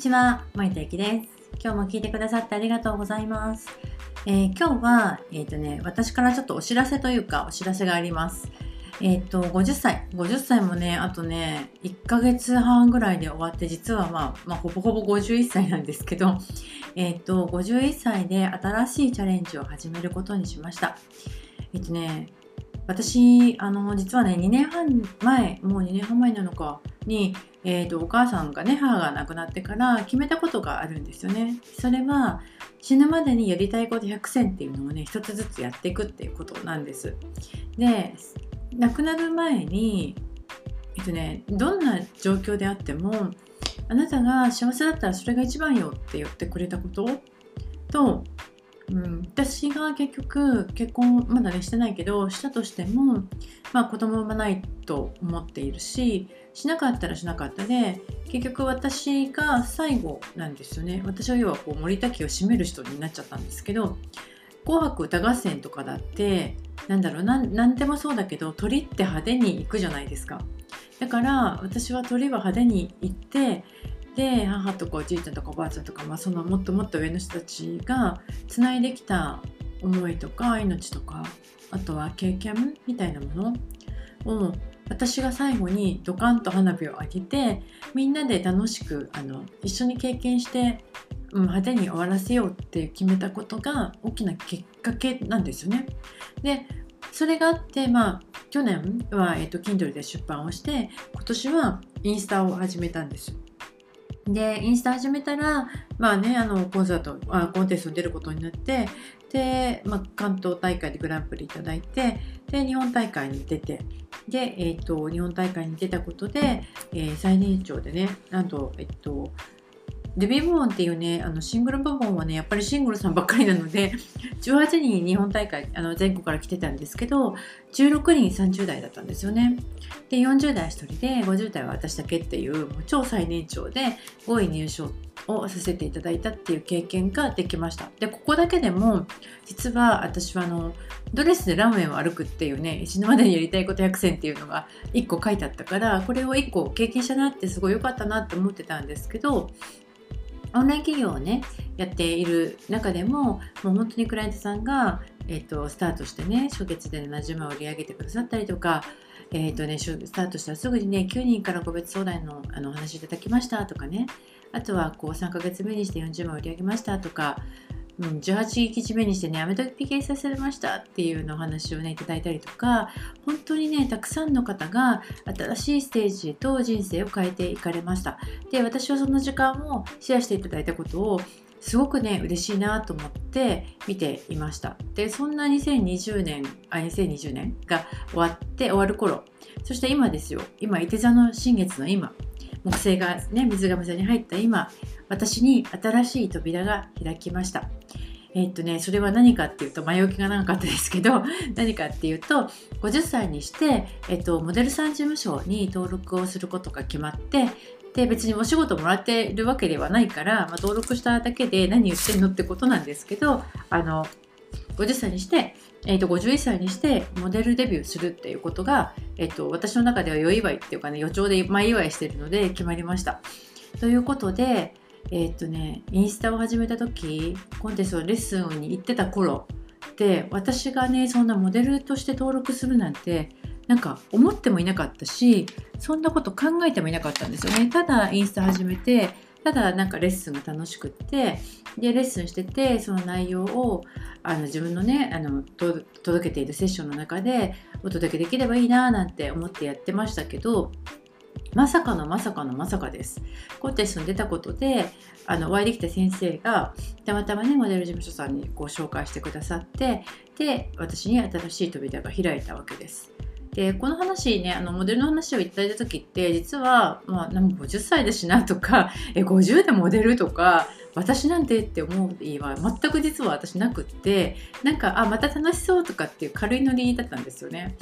ちは、森田ゆきです。今日も聞いてくださってありがとうございます。えー今日は、えっ、とね、私からちょっとお知らせというか、お知らせがあります。えっ、と、50歳。50歳もね、あとね、1ヶ月半ぐらいで終わって、実はまあ、まあ、ほぼほぼ51歳なんですけど、えっ、と、51歳で新しいチャレンジを始めることにしました。えっ、とね、私、あの、実はね、2年半前、もう2年半前なのか、に、えー、とお母さんがね母が亡くなってから決めたことがあるんですよね。それは死ぬまでにやりたいこと100選っていうのをね一つずつやっていくっていうことなんです。で亡くなる前に、えっとね、どんな状況であってもあなたが幸せだったらそれが一番よって言ってくれたことと、うん、私が結局結婚まだねしてないけどしたとしても、まあ、子供産まないと思っているししなかったらしなかったで結局私が最後なんですよね。私は要はこう森田家を占める人になっちゃったんですけど「紅白歌合戦」とかだってなんだろうなんなんでもそうだけど鳥って派手に行くじゃないですか。だから私は鳥は派手に行ってで母とかおじいちゃんとかおばあちゃんとか、まあ、そのもっともっと上の人たちがつないできた思いとか命とかあとは経験みたいなものを私が最後にドカンと花火を上げてみんなで楽しくあの一緒に経験して、うん、派手に終わらせようって決めたことが大きなきっかけなんですよね。でそれがあって、まあ、去年は、えー、と Kindle で出版をして今年はインスタを始めたんです。でインスタ始めたらまあねあのコンサートあコンテストに出ることになってで、まあ、関東大会でグランプリ頂いてで日本大会に出てで、えー、と日本大会に出たことで、えー最年長でねなんとえっとデビュー部門っていうねあのシングル部門はねやっぱりシングルさんばっかりなので 18人日本大会あの全国から来てたんですけど16人30代だったんですよね。で40代1人で50代は私だけっていうもう超最年長で5位入賞をさせていただいたっていう経験ができました。でここだけでも実は私はあのドレスでランウェイを歩くっていうね死ぬまでにやりたいこと100選っていうのが1個書いてあったからこれを1個経験したなってすごい良かったなって思ってたんですけどオンライン企業をねやっている中でももう本当にクライアントさんが、えーとスタートしてね初月で70万を売り上げてくださったりとかえーとね、スタートしたらすぐにね9人から個別相談のあのお話いただきましたとかね。あとはこう3ヶ月目にして40万を売り上げましたとか、うん、18日目にしてねアメトピ計させましたっていうのお話をねいただいたりとか本当にねたくさんの方が新しいステージと人生を変えていかれました。で私はその時間をシェアしていただいたことをすごくね嬉しいなと思って見ていました。でそんな2020年あ2020年が終わって終わる頃そして今ですよ。今伊手座の新月の今木星がね水亀座に入った今私に新しい扉が開きましたえっとね、それは何かっていうと前置きが長かったですけど 何かっていうと50歳にして、えっと、モデルさん事務所に登録をすることが決まってで別にお仕事もらってるわけではないから、まあ、登録しただけで何言ってんのってことなんですけどあの50歳にして、えー、と51歳にしてモデルデビューするっていうことが、えー、と私の中では良祝いっていうかね予兆で前祝いしてるので決まりました。ということで、えっ、とねインスタを始めた時コンテストのレッスンに行ってた頃で私がねそんなモデルとして登録するなんてなんか思ってもいなかったしそんなこと考えてもいなかったんですよね。ただインスタ始めてただなんかレッスンが楽しくってでレッスンしててその内容をあの自分のねあの届けているセッションの中でお届けできればいいななんて思ってやってましたけどまさかのまさかのまさかです。コンテストに出たことであのお会いできた先生がたまたまねモデル事務所さんにご紹介してくださってで私に新しい扉が開いたわけです。でこの話ねあのモデルの話をいただいた時って実は、まあ、50歳だしなとか え50でモデルとか私なんてって思う意は全く実は私なくってなんかあまた楽しそうとかっていう軽いノリだったんですよね。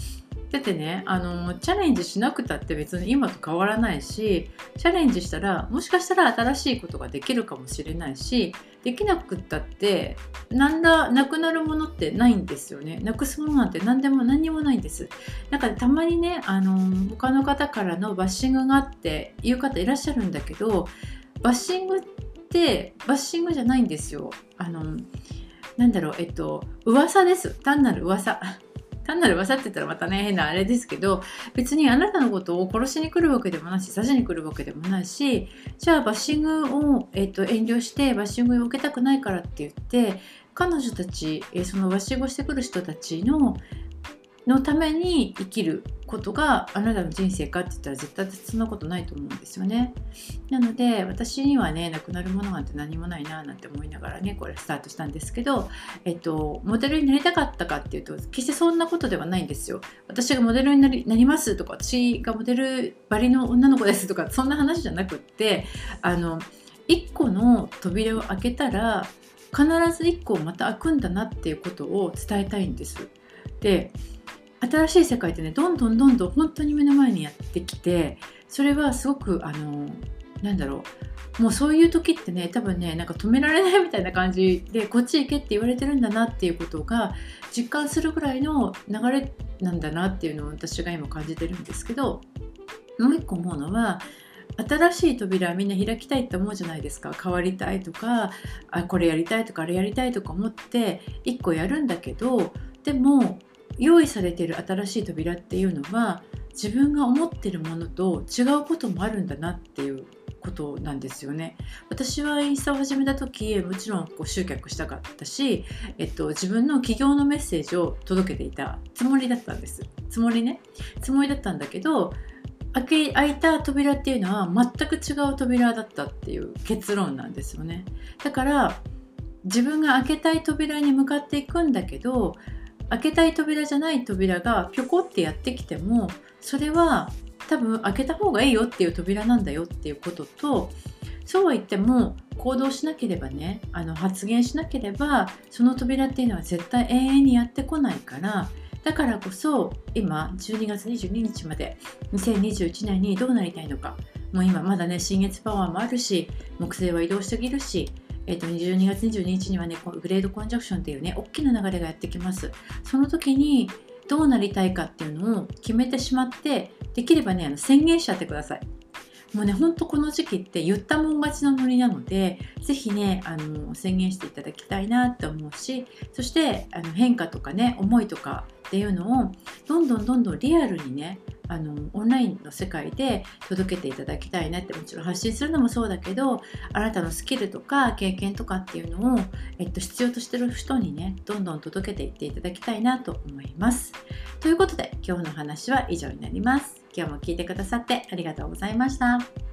だってねあのチャレンジしなくたって別に今と変わらないしチャレンジしたらもしかしたら新しいことができるかもしれないしできなくったってなんだなくなるものってないんですよね。なくすものなんて何でも何にもないんです。なんかたまにねあの他の方からのバッシングがあって言う方いらっしゃるんだけどバッシングってバッシングじゃないんですよ。あのなんだろうえっと噂です。単なる噂。単なる噂って言ったらまたね変なあれですけど別にあなたのことを殺しに来るわけでもないし刺しに来るわけでもないしじゃあバッシングを、えっと、遠慮してバッシングを受けたくないからって言って彼女たち、えそのバッシングをしてくる人たちののために生きることがあなたの人生かって言ったら絶対そんなことないと思うんですよね。なので私にはねなくなるものなんて何もないななんて思いながらねこれスタートしたんですけど、えっと、モデルになりたかったかっていうと決してそんなことではないんですよ。私がモデルになりなりますとか私がモデルばりの女の子ですとかそんな話じゃなくってあの1個の扉を開けたら必ず1個また開くんだなっていうことを伝えたいんです。で新しい世界ってねどんどんどんどん本当に目の前にやってきてそれはすごくあのなんだろう。もうそういう時ってね多分ねなんか止められないみたいな感じでこっち行けって言われてるんだなっていうことが実感するぐらいの流れなんだなっていうのを私が今感じてるんですけどもう一個思うのは新しい扉みんな開きたいって思うじゃないですか。変わりたいとかあこれやりたいとかあれやりたいとか思って1個やるんだけどでも用意されている新しい扉っていうのは自分が思ってるものと違うこともあるんだなっていうことなんですよね。私はインスタを始めた時もちろんこう集客したかったし、えっと、自分の起業のメッセージを届けていたつもりだったんです。つもりね。つもりだったんだけど開け開いた扉っていうのは全く違う扉だったっていう結論なんですよね。だから自分が開けたい扉に向かっていくんだけど開けたい扉じゃない扉がぴょこってやってきてもそれは多分開けた方がいいよっていう扉なんだよっていうこととそうは言っても行動しなければねあの発言しなければその扉っていうのは絶対永遠にやってこないからだからこそ今12月22日まで2021年にどうなりたいのか。もう今まだね新月パワーもあるし木星は移動してきるしえー、と12月22日にはねグレードコンジャクションっていうね大きな流れがやってきます。その時にどうなりたいかっていうのを決めてしまってできればねあの宣言しちゃってください。もうねほんとこの時期って言ったもん勝ちのノリなので是非ねあの宣言していただきたいなって思うしそしてあの変化とかね思いとかっていうのをどんどんどんどんリアルにねあのオンラインの世界で届けていただきたいなってもちろん発信するのもそうだけどあなたのスキルとか経験とかっていうのを、えっと、必要としてる人にねどんどん届けていっていただきたいなと思います。ということで今日の話は以上になります。今日も聞いてくださってありがとうございました。